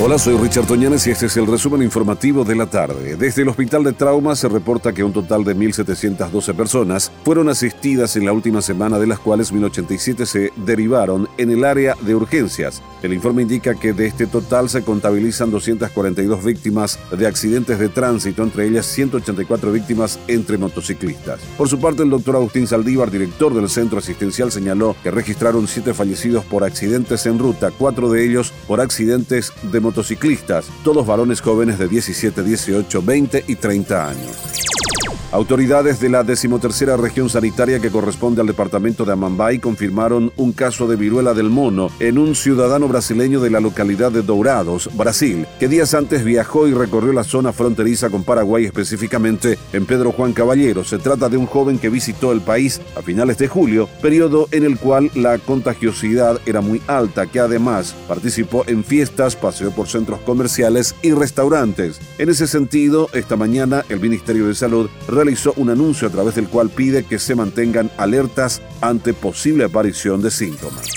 Hola, soy Richard Toñanes y este es el resumen informativo de la tarde. Desde el Hospital de Trauma se reporta que un total de 1.712 personas fueron asistidas en la última semana, de las cuales 1.087 se derivaron en el área de urgencias. El informe indica que de este total se contabilizan 242 víctimas de accidentes de tránsito, entre ellas 184 víctimas entre motociclistas. Por su parte, el doctor Agustín Saldívar, director del centro asistencial, señaló que registraron siete fallecidos por accidentes en ruta, cuatro de ellos por accidentes de motociclistas, todos varones jóvenes de 17, 18, 20 y 30 años. Autoridades de la decimotercera región sanitaria que corresponde al departamento de Amambay confirmaron un caso de viruela del mono en un ciudadano brasileño de la localidad de Dourados, Brasil, que días antes viajó y recorrió la zona fronteriza con Paraguay, específicamente en Pedro Juan Caballero. Se trata de un joven que visitó el país a finales de julio, periodo en el cual la contagiosidad era muy alta, que además participó en fiestas, paseó por centros comerciales y restaurantes. En ese sentido, esta mañana el Ministerio de Salud realizó un anuncio a través del cual pide que se mantengan alertas ante posible aparición de síntomas.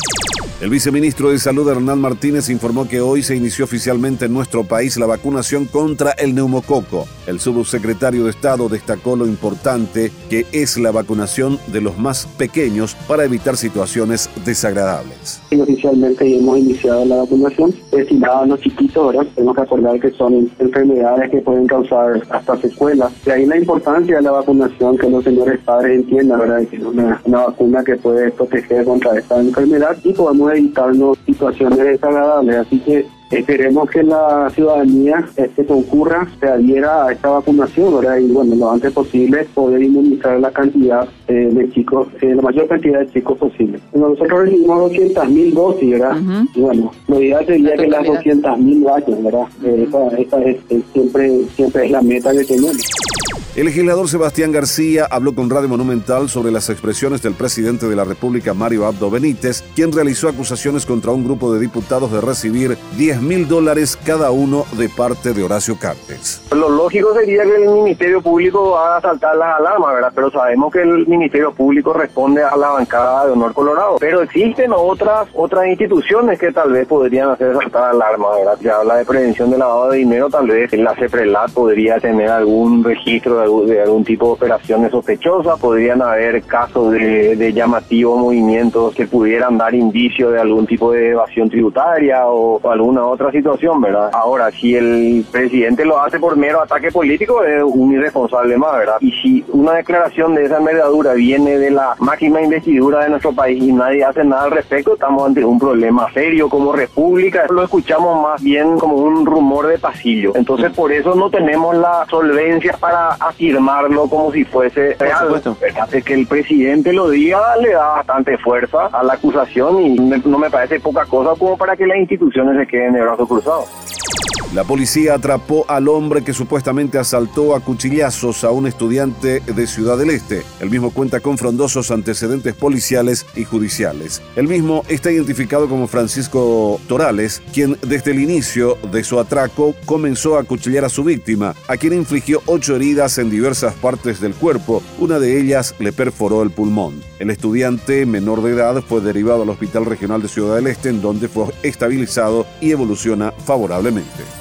El viceministro de Salud Hernán Martínez informó que hoy se inició oficialmente en nuestro país la vacunación contra el neumococo. El subsecretario de Estado destacó lo importante que es la vacunación de los más pequeños para evitar situaciones desagradables. Oficialmente hemos iniciado la vacunación destinada a los chiquitos, ¿verdad? Tenemos que acordar que son enfermedades que pueden causar hasta secuelas. De ahí la importancia de la vacunación, que los señores padres entiendan, ¿verdad? Que es una, una vacuna que puede proteger contra esta enfermedad y podemos evitarnos situaciones desagradables. Así que esperemos que la ciudadanía este, concurra, se adhiera a esta vacunación, ¿verdad? Y bueno, lo antes posible poder inmunizar la cantidad eh, de chicos, eh, la mayor cantidad de chicos posible. Nosotros recibimos 200 mil dosis, ¿verdad? Y bueno, lo ideal sería que las 200 mil vayan, ¿verdad? Eh, esta, es, siempre, siempre es la meta que tenemos. El legislador Sebastián García habló con Radio Monumental sobre las expresiones del presidente de la República, Mario Abdo Benítez, quien realizó acusaciones contra un grupo de diputados de recibir 10 mil dólares cada uno de parte de Horacio Cartes. Lo lógico sería que el Ministerio Público haga saltar las alarmas, ¿verdad? Pero sabemos que el Ministerio Público responde a la bancada de Honor Colorado. Pero existen otras otras instituciones que tal vez podrían hacer saltar alarmas, ¿verdad? Se habla de prevención de lavado de dinero, tal vez la CEPRELAT podría tener algún registro de, algún tipo de operaciones sospechosas, podrían haber casos de, llamativos movimientos que pudieran dar indicio de algún tipo de evasión tributaria o, alguna otra situación, ¿verdad? Ahora, si el presidente lo hace por mero ataque político, es un irresponsable más, ¿verdad? Y si una declaración de esa envergadura viene de la máxima investidura de nuestro país y nadie hace nada al respecto, estamos ante un problema serio como república. Lo escuchamos más bien como un rumor de pasillo. Entonces, por eso no tenemos la solvencia para afirmarlo como si fuese real. Es que el presidente lo diga le da bastante fuerza a la acusación y no me parece poca cosa como para que las instituciones se queden de brazos cruzados. La policía atrapó al hombre que supuestamente asaltó a cuchillazos a un estudiante de Ciudad del Este. El mismo cuenta con frondosos antecedentes policiales y judiciales. El mismo está identificado como Francisco Torales, quien desde el inicio de su atraco comenzó a cuchillar a su víctima, a quien infligió ocho heridas en diversas partes del cuerpo. Una de ellas le perforó el pulmón. El estudiante menor de edad fue derivado al Hospital Regional de Ciudad del Este, en donde fue estabilizado y evoluciona favorablemente.